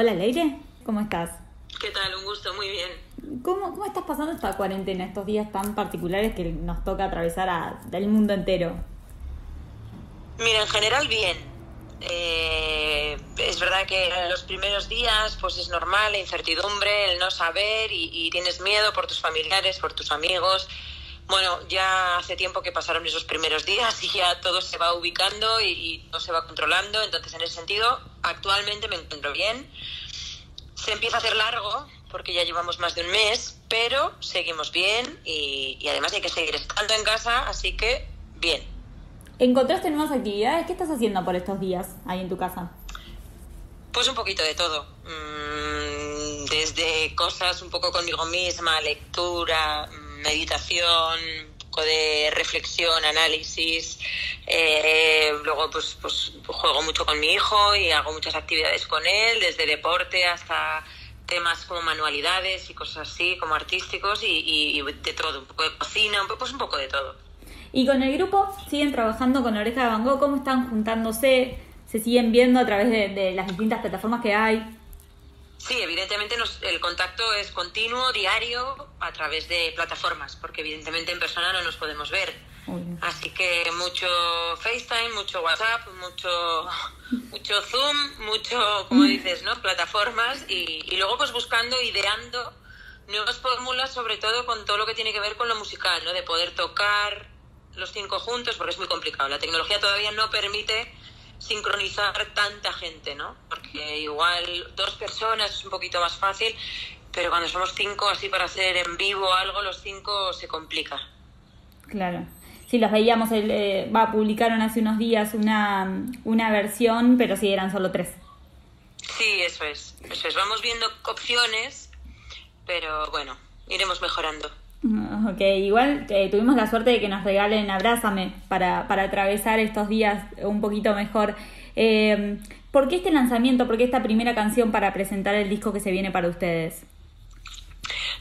Hola Leire, ¿cómo estás? ¿Qué tal? Un gusto, muy bien. ¿Cómo, cómo estás pasando esta cuarentena, estos días tan particulares que nos toca atravesar a, del mundo entero? Mira, en general bien. Eh, es verdad que los primeros días pues es normal la incertidumbre, el no saber y, y tienes miedo por tus familiares, por tus amigos. Bueno, ya hace tiempo que pasaron esos primeros días y ya todo se va ubicando y, y todo se va controlando. Entonces, en ese sentido, actualmente me encuentro bien. Se empieza a hacer largo porque ya llevamos más de un mes, pero seguimos bien y, y además hay que seguir estando en casa, así que bien. ¿Encontraste nuevas actividades? ¿Qué estás haciendo por estos días ahí en tu casa? Pues un poquito de todo. Mm, desde cosas un poco conmigo misma, lectura, meditación, un poco de reflexión, análisis. Eh, luego pues, pues juego mucho con mi hijo y hago muchas actividades con él, desde deporte hasta temas como manualidades y cosas así, como artísticos y, y, y de todo, un poco de cocina, un poco, pues un poco de todo. Y con el grupo, ¿siguen trabajando con Oreja de Van Gogh? ¿Cómo están juntándose? ¿Se siguen viendo a través de, de las distintas plataformas que hay? Sí, evidentemente nos, el contacto es continuo, diario, a través de plataformas, porque evidentemente en persona no nos podemos ver. Obvio. Así que mucho FaceTime, mucho WhatsApp, mucho, mucho Zoom, mucho, como dices, ¿no? Plataformas y, y luego pues buscando, ideando nuevas fórmulas, sobre todo con todo lo que tiene que ver con lo musical, ¿no? De poder tocar los cinco juntos, porque es muy complicado. La tecnología todavía no permite sincronizar tanta gente, ¿no? Porque igual dos personas es un poquito más fácil, pero cuando somos cinco así para hacer en vivo algo, los cinco se complica. Claro. Sí, los veíamos, el, eh, va, publicaron hace unos días una, una versión, pero sí, eran solo tres. Sí, eso es, eso es. Vamos viendo opciones, pero bueno, iremos mejorando. Ok, igual eh, tuvimos la suerte de que nos regalen Abrázame para, para atravesar estos días un poquito mejor. Eh, ¿Por qué este lanzamiento? ¿Por qué esta primera canción para presentar el disco que se viene para ustedes?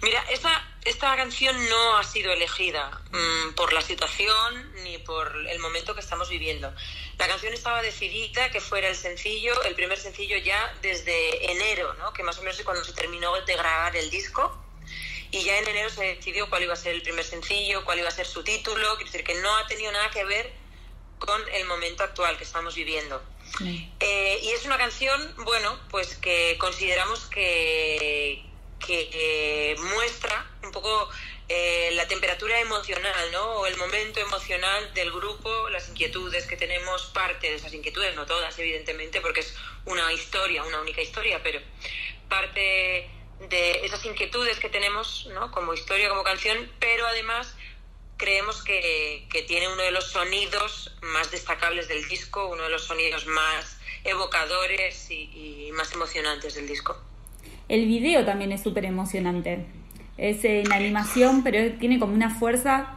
Mira, esta, esta canción no ha sido elegida mmm, por la situación ni por el momento que estamos viviendo. La canción estaba decidida que fuera el sencillo, el primer sencillo ya desde enero, ¿no? que más o menos es cuando se terminó de grabar el disco. Y ya en enero se decidió cuál iba a ser el primer sencillo, cuál iba a ser su título, quiere decir que no ha tenido nada que ver con el momento actual que estamos viviendo. Sí. Eh, y es una canción, bueno, pues que consideramos que, que eh, muestra un poco eh, la temperatura emocional, ¿no? O el momento emocional del grupo, las inquietudes que tenemos, parte de esas inquietudes, no todas, evidentemente, porque es una historia, una única historia, pero parte de esas inquietudes que tenemos, ¿no? Como historia, como canción, pero además creemos que, que, tiene uno de los sonidos más destacables del disco, uno de los sonidos más evocadores y, y más emocionantes del disco. El video también es súper emocionante. Es en animación, pero tiene como una fuerza.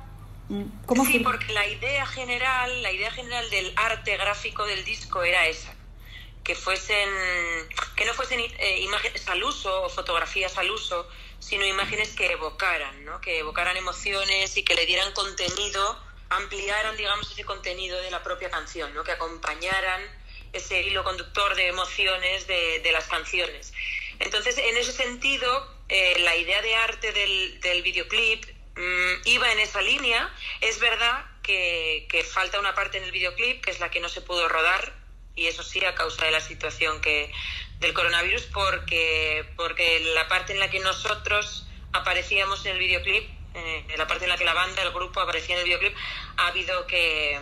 ¿Cómo sí, porque la idea general, la idea general del arte gráfico del disco era esa, que fuesen, que no fuesen eh, imágenes al uso o fotografías al uso, sino imágenes que evocaran, ¿no? que evocaran emociones y que le dieran contenido, ampliaran, digamos, ese contenido de la propia canción, ¿no? que acompañaran ese hilo conductor de emociones de, las canciones. Entonces, en ese sentido, eh, la idea de arte del, videoclip mmm, iba en esa línea. Es verdad que, que falta una parte en el videoclip, que es la que no se pudo rodar, y eso sí a causa de la situación que del coronavirus porque porque la parte en la que nosotros aparecíamos en el videoclip eh, la parte en la que la banda el grupo aparecía en el videoclip ha habido que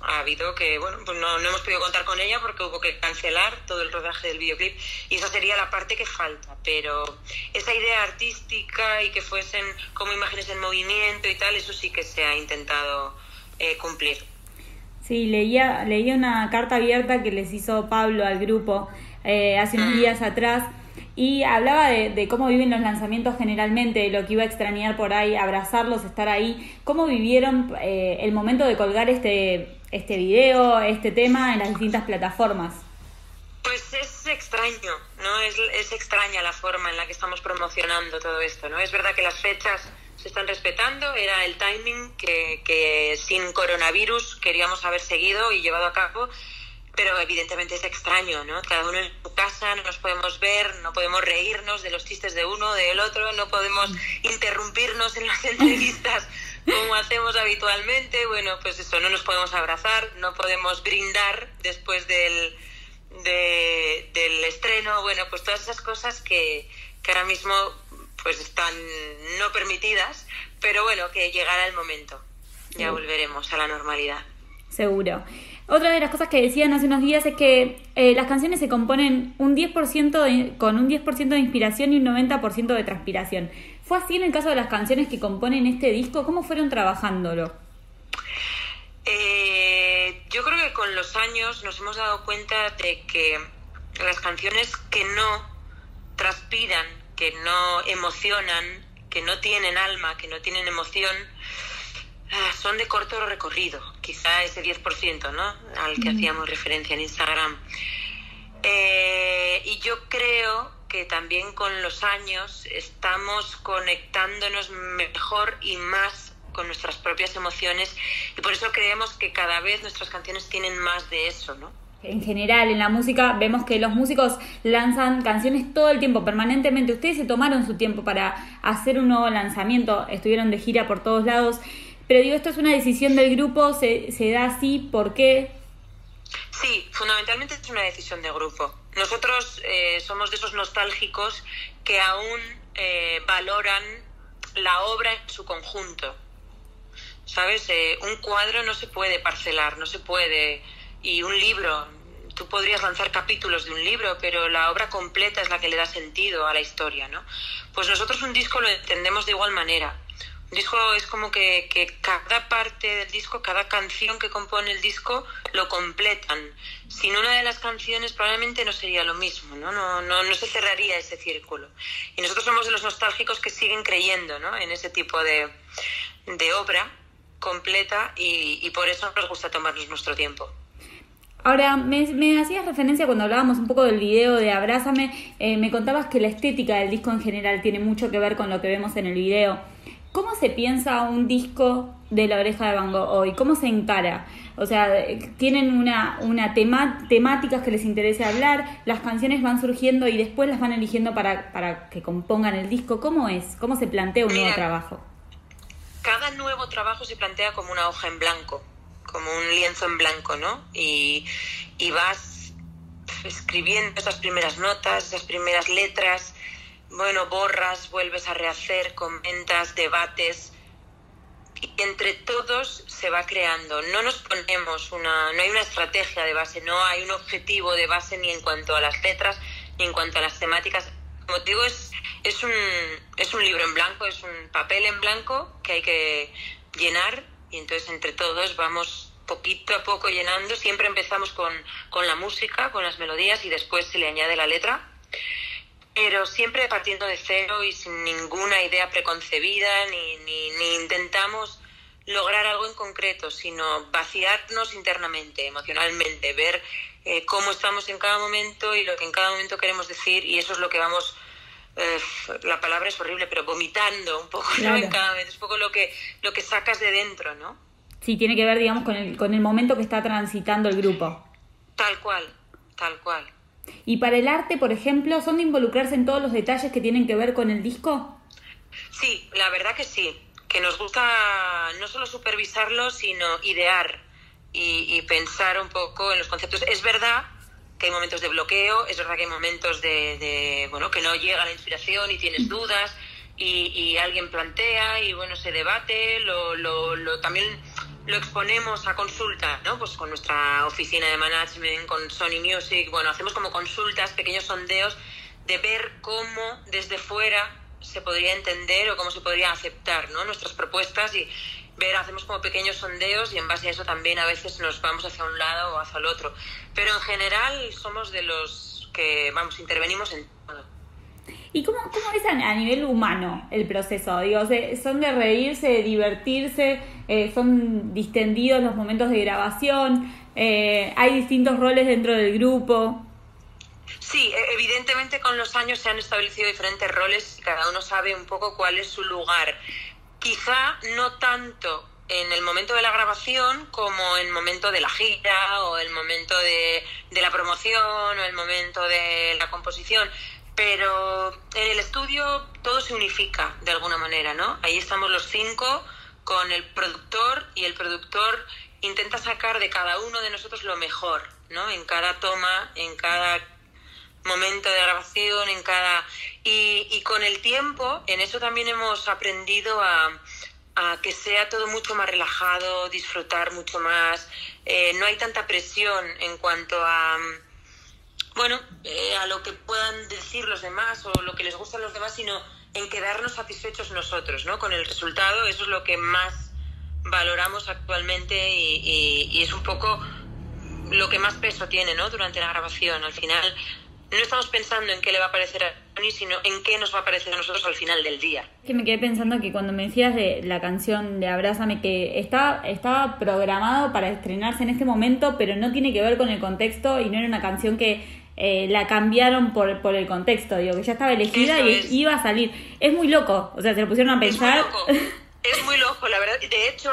ha habido que bueno pues no, no hemos podido contar con ella porque hubo que cancelar todo el rodaje del videoclip y esa sería la parte que falta. Pero esa idea artística y que fuesen como imágenes en movimiento y tal eso sí que se ha intentado eh, cumplir Sí, leía, leía una carta abierta que les hizo Pablo al grupo eh, hace unos días atrás y hablaba de, de, cómo viven los lanzamientos generalmente, de lo que iba a extrañar por ahí, abrazarlos, estar ahí. ¿Cómo vivieron eh, el momento de colgar este, este video, este tema en las distintas plataformas? Pues es extraño, ¿no? Es, es extraña la forma en la que estamos promocionando todo esto, ¿no? Es verdad que las fechas se están respetando, era el timing que, que sin coronavirus queríamos haber seguido y llevado a cabo, pero evidentemente es extraño, ¿no? Cada uno en su casa, no nos podemos ver, no podemos reírnos de los chistes de uno, del otro, no podemos interrumpirnos en las entrevistas como hacemos habitualmente, bueno, pues eso, no nos podemos abrazar, no podemos brindar después del, del estreno, bueno, pues todas esas cosas que, que ahora mismo pues están no permitidas, pero bueno, que llegará el momento, ya volveremos a la normalidad. Seguro. Otra de las cosas que decían hace unos días es que eh, las canciones se componen un 10% con un 10% de inspiración y un 90% de transpiración. ¿Fue así en el caso de las canciones que componen este disco? ¿Cómo fueron trabajándolo? Eh, yo creo que con los años nos hemos dado cuenta de que las canciones que no transpiran, que no emocionan, que no tienen alma, que no tienen emoción, Ah, son de corto recorrido, quizá ese 10%, ¿no? Al que hacíamos referencia en Instagram. Eh, y yo creo que también con los años estamos conectándonos mejor y más con nuestras propias emociones y por eso creemos que cada vez nuestras canciones tienen más de eso, ¿no? En general, en la música vemos que los músicos lanzan canciones todo el tiempo, permanentemente. Ustedes se tomaron su tiempo para hacer un nuevo lanzamiento, estuvieron de gira por todos lados pero digo, esto es una decisión del grupo, se, da así, ¿por qué? Sí, fundamentalmente es una decisión de grupo. Nosotros eh, somos de esos nostálgicos que aún eh, valoran la obra en su conjunto. ¿Sabes? Eh, un cuadro no se puede parcelar, no se puede. Y un libro, tú podrías lanzar capítulos de un libro, pero la obra completa es la que le da sentido a la historia, ¿no? Pues nosotros un disco lo entendemos de igual manera disco es como que, cada parte del disco, cada canción que compone el disco lo completan. Sin una de las canciones probablemente no sería lo mismo, ¿no? No, no, no se cerraría ese círculo. Y nosotros somos de los nostálgicos que siguen creyendo ¿no? en ese tipo de, de obra completa y, y, por eso nos gusta tomarnos nuestro tiempo. Ahora, me, me, hacías referencia cuando hablábamos un poco del video de Abrázame, eh, me contabas que la estética del disco en general tiene mucho que ver con lo que vemos en el video. ¿Cómo se piensa un disco de la oreja de Van Gogh hoy? ¿Cómo se encara? O sea, tienen una, una tema, temáticas que les interese hablar, las canciones van surgiendo y después las van eligiendo para, para que compongan el disco. ¿Cómo es? ¿Cómo se plantea un nuevo trabajo? Cada nuevo trabajo se plantea como una hoja en blanco, como un lienzo en blanco, ¿no? Y, y vas escribiendo esas primeras notas, esas primeras letras, bueno, borras, vuelves a rehacer, comentas, debates y entre todos se va creando. No nos ponemos una, no hay una estrategia de base, no hay un objetivo de base ni en cuanto a las letras ni en cuanto a las temáticas. Como te digo, es, es, un, es un libro en blanco, es un papel en blanco que hay que llenar y entonces entre todos vamos poquito a poco llenando. Siempre empezamos con, con la música, con las melodías y después se le añade la letra pero siempre partiendo de cero y sin ninguna idea preconcebida, ni, ni, intentamos lograr algo en concreto, sino vaciarnos internamente, emocionalmente, ver eh, cómo estamos en cada momento y lo que en cada momento queremos decir, y eso es lo que vamos, la palabra es horrible, pero vomitando un poco en cada es un poco lo que, lo que sacas de dentro, ¿no? Sí, tiene que ver, digamos, con el, con el momento que está transitando el grupo. Tal cual, tal cual. Y para el arte, por ejemplo, ¿son de involucrarse en todos los detalles que tienen que ver con el disco? Sí, la verdad que sí. Que nos gusta no solo supervisarlo, sino idear y, pensar un poco en los conceptos. Es verdad que hay momentos de bloqueo, es verdad que hay momentos de, bueno, que no llega la inspiración y tienes dudas y, alguien plantea y bueno, se debate, lo, lo, lo también lo exponemos a consulta, ¿no? Pues con nuestra oficina de management, con Sony Music, bueno, hacemos como consultas, pequeños sondeos de ver cómo desde fuera se podría entender o cómo se podría aceptar, ¿no? Nuestras propuestas y ver, hacemos como pequeños sondeos y en base a eso también a veces nos vamos hacia un lado o hacia el otro. Pero en general somos de los que, vamos, intervenimos en todo. ¿Y cómo, cómo es a, nivel humano el proceso? Digo, ¿son de reírse, de divertirse? Eh, ¿Son distendidos los momentos de grabación? Eh, ¿Hay distintos roles dentro del grupo? Sí, e, evidentemente con los años se han establecido diferentes roles y cada uno sabe un poco cuál es su lugar. Quizá no tanto en el momento de la grabación como en el momento de la gira o el momento de, de la promoción o el momento de la composición pero en el estudio todo se unifica de alguna manera, ¿no? Ahí estamos los cinco con el productor y el productor intenta sacar de cada uno de nosotros lo mejor, ¿no? En cada toma, en cada momento de grabación, en cada... Y, con el tiempo, en eso también hemos aprendido a, que sea todo mucho más relajado, disfrutar mucho más. Eh, no hay tanta presión en cuanto a bueno, eh, a lo que puedan decir los demás o lo que les gusta los demás, sino en quedarnos satisfechos nosotros, ¿no? Con el resultado, eso es lo que más valoramos actualmente y, es un poco lo que más peso tiene, ¿no? Durante la grabación. Al final, no estamos pensando en qué le va a parecer a Tony, sino en qué nos va a parecer a nosotros al final del día. Que me quedé pensando que cuando me decías de la canción de Abrázame, que está, estaba programado para estrenarse en este momento, pero no tiene que ver con el contexto y no era una canción que eh, la cambiaron por, por el contexto, digo, que ya estaba elegida y iba a salir. Es muy loco, o sea, se lo pusieron a pensar. Es muy loco, es muy loco la verdad. De hecho,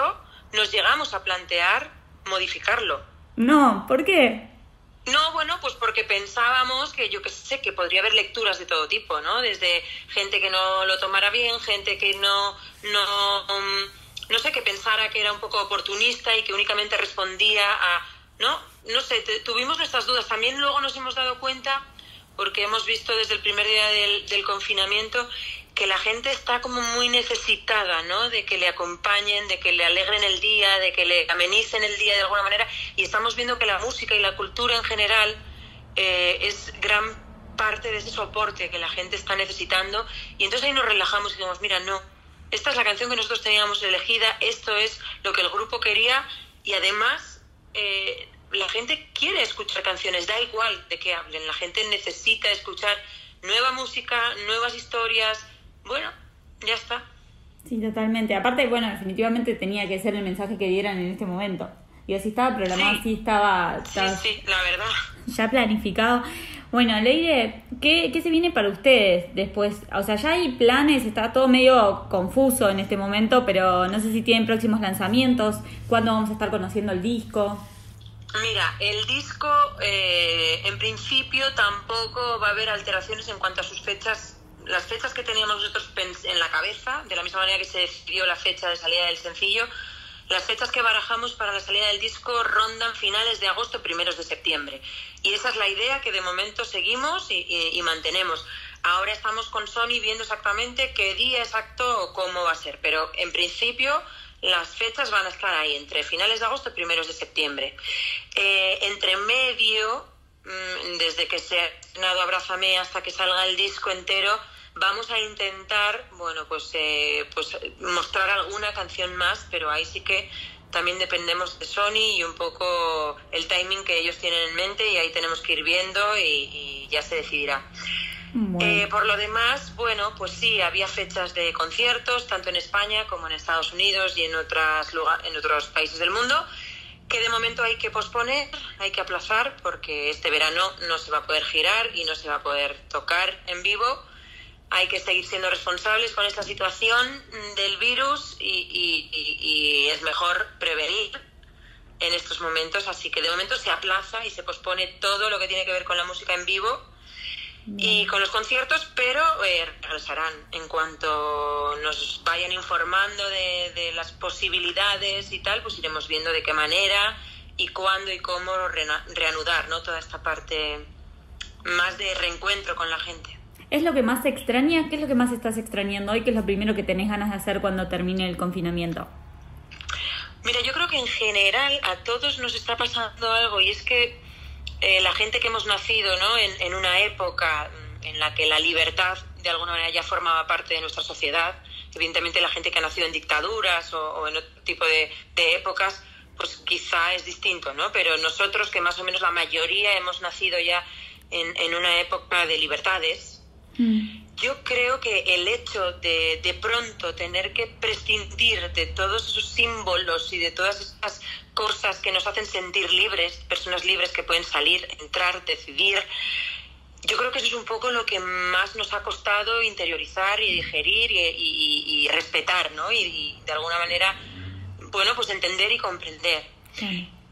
nos llegamos a plantear modificarlo. No, ¿por qué? No, bueno, pues porque pensábamos que yo que sé, que podría haber lecturas de todo tipo, ¿no? Desde gente que no lo tomara bien, gente que no, no, um, no sé, que pensara que era un poco oportunista y que únicamente respondía a, ¿no? no sé, tuvimos nuestras dudas. También luego nos hemos dado cuenta, porque hemos visto desde el primer día del, confinamiento, que la gente está como muy necesitada, ¿no? De que le acompañen, de que le alegren el día, de que le amenicen el día de alguna manera. Y estamos viendo que la música y la cultura en general eh, es gran parte de ese soporte que la gente está necesitando. Y entonces ahí nos relajamos y decimos, mira, no, esta es la canción que nosotros teníamos elegida, esto es lo que el grupo quería y además eh, la gente quiere escuchar canciones, da igual de qué hablen, la gente necesita escuchar nueva música, nuevas historias, bueno, ya está. Sí, totalmente. Aparte, bueno, definitivamente tenía que ser el mensaje que dieran en este momento. Y así estaba programado, sí, estaba, Sí, sí, la verdad. Ya planificado. Bueno, Leire, ¿qué, ¿qué se viene para ustedes después? O sea, ya hay planes, está todo medio confuso en este momento, pero no sé si tienen próximos lanzamientos, cuándo vamos a estar conociendo el disco. Mira, el disco eh, en principio tampoco va a haber alteraciones en cuanto a sus fechas. Las fechas que teníamos nosotros en la cabeza, de la misma manera que se decidió la fecha de salida del sencillo, las fechas que barajamos para la salida del disco rondan finales de agosto, primeros de septiembre. Y esa es la idea que de momento seguimos y, y mantenemos. Ahora estamos con Sony viendo exactamente qué día exacto o cómo va a ser, pero en principio las fechas van a estar ahí, entre finales de agosto y primeros de septiembre. Eh, entre medio, mm, desde que se ha estrenado Abrázame hasta que salga el disco entero, vamos a intentar, bueno, pues, eh, pues mostrar alguna canción más, pero ahí sí que también dependemos de Sony y un poco el timing que ellos tienen en mente y ahí tenemos que ir viendo y ya se decidirá. Eh, por lo demás, bueno, pues sí, había fechas de conciertos, tanto en España como en Estados Unidos y en, otras en otros países del mundo, que de momento hay que posponer, hay que aplazar, porque este verano no se va a poder girar y no se va a poder tocar en vivo. Hay que seguir siendo responsables con esta situación del virus y, y es mejor prevenir en estos momentos, así que de momento se aplaza y se pospone todo lo que tiene que ver con la música en vivo y con los conciertos, pero eh, regresarán en cuanto nos vayan informando de, de, las posibilidades y tal, pues iremos viendo de qué manera y cuándo y cómo reanudar ¿no? toda esta parte más de reencuentro con la gente. ¿Es lo que más extraña? ¿Qué es lo que más estás extrañando hoy? ¿Qué es lo primero que tenés ganas de hacer cuando termine el confinamiento? Mira, yo creo que en general a todos nos está pasando algo y es que eh, la gente que hemos nacido ¿no? en, una época mm, en la que la libertad de alguna manera ya formaba parte de nuestra sociedad, evidentemente la gente que ha nacido en dictaduras o, en otro tipo de, épocas, pues quizá es distinto, ¿no? Pero nosotros que más o menos la mayoría hemos nacido ya en, una época de libertades, mm. yo creo que el hecho de de pronto tener que prescindir de todos esos símbolos y de todas esas cosas que nos hacen sentir libres, personas libres que pueden salir, entrar, decidir. Yo creo que eso es un poco lo que más nos ha costado interiorizar y digerir y, respetar, ¿no? Y, de alguna manera, bueno, pues entender y comprender.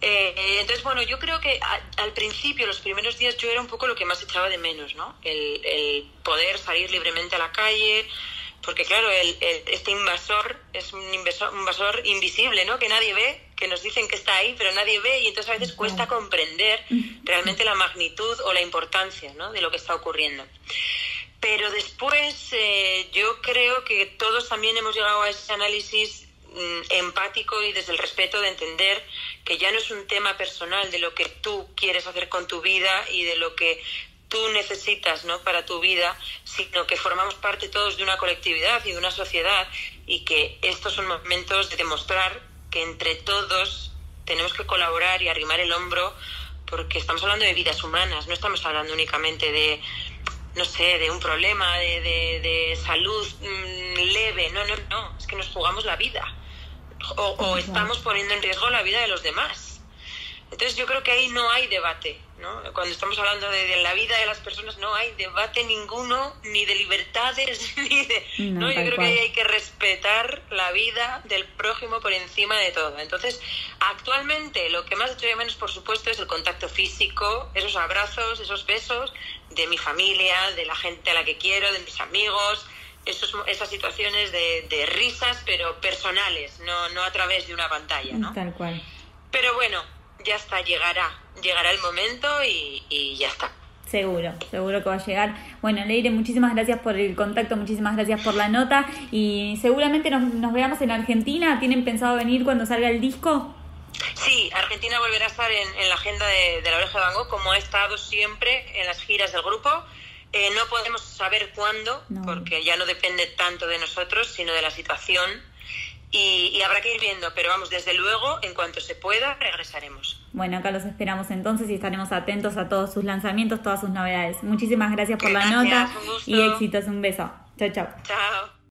Eh, entonces, bueno, yo creo que al principio, los primeros días, yo era un poco lo que más echaba de menos, ¿no? El, el poder salir libremente a la calle, porque claro, el, este invasor es un invasor, invisible, ¿no? Que nadie ve, que nos dicen que está ahí, pero nadie ve y entonces a veces cuesta comprender realmente la magnitud o la importancia, ¿no? De lo que está ocurriendo. Pero después eh, yo creo que todos también hemos llegado a ese análisis empático y desde el respeto de entender que ya no es un tema personal de lo que tú quieres hacer con tu vida y de lo que tú necesitas ¿no? para tu vida, sino que formamos parte todos de una colectividad y de una sociedad y que estos son momentos de demostrar que entre todos tenemos que colaborar y arrimar el hombro porque estamos hablando de vidas humanas, no estamos hablando únicamente de, no sé, de un problema de, de, salud mm, leve, no, no, no, es que nos jugamos la vida o, o estamos poniendo en riesgo la vida de los demás. Entonces yo creo que ahí no hay debate, ¿no? Cuando estamos hablando de, la vida de las personas no hay debate ninguno, ni de libertades, ni de... No, yo creo que ahí hay que respetar la vida del prójimo por encima de todo. Entonces, actualmente lo que más estoy de menos, por supuesto, es el contacto físico, esos abrazos, esos besos de mi familia, de la gente a la que quiero, de mis amigos, esos, esas situaciones de, de risas, pero personales, no, no a través de una pantalla, ¿no? Tal cual. Pero bueno, ya está, llegará, llegará el momento y, ya está. Seguro, seguro que va a llegar. Bueno, Leire, muchísimas gracias por el contacto, muchísimas gracias por la nota y seguramente nos, veamos en Argentina. ¿Tienen pensado venir cuando salga el disco? Sí, Argentina volverá a estar en, la agenda de, la oreja de Van Gogh, como ha estado siempre en las giras del grupo. Eh, no podemos saber cuándo, porque ya no depende tanto de nosotros, sino de la situación y, habrá que ir viendo, pero vamos, desde luego, en cuanto se pueda, regresaremos. Bueno, acá los esperamos entonces y estaremos atentos a todos sus lanzamientos, todas sus novedades. Muchísimas gracias por la nota y éxitos. Un beso. Chao, chao. Chao.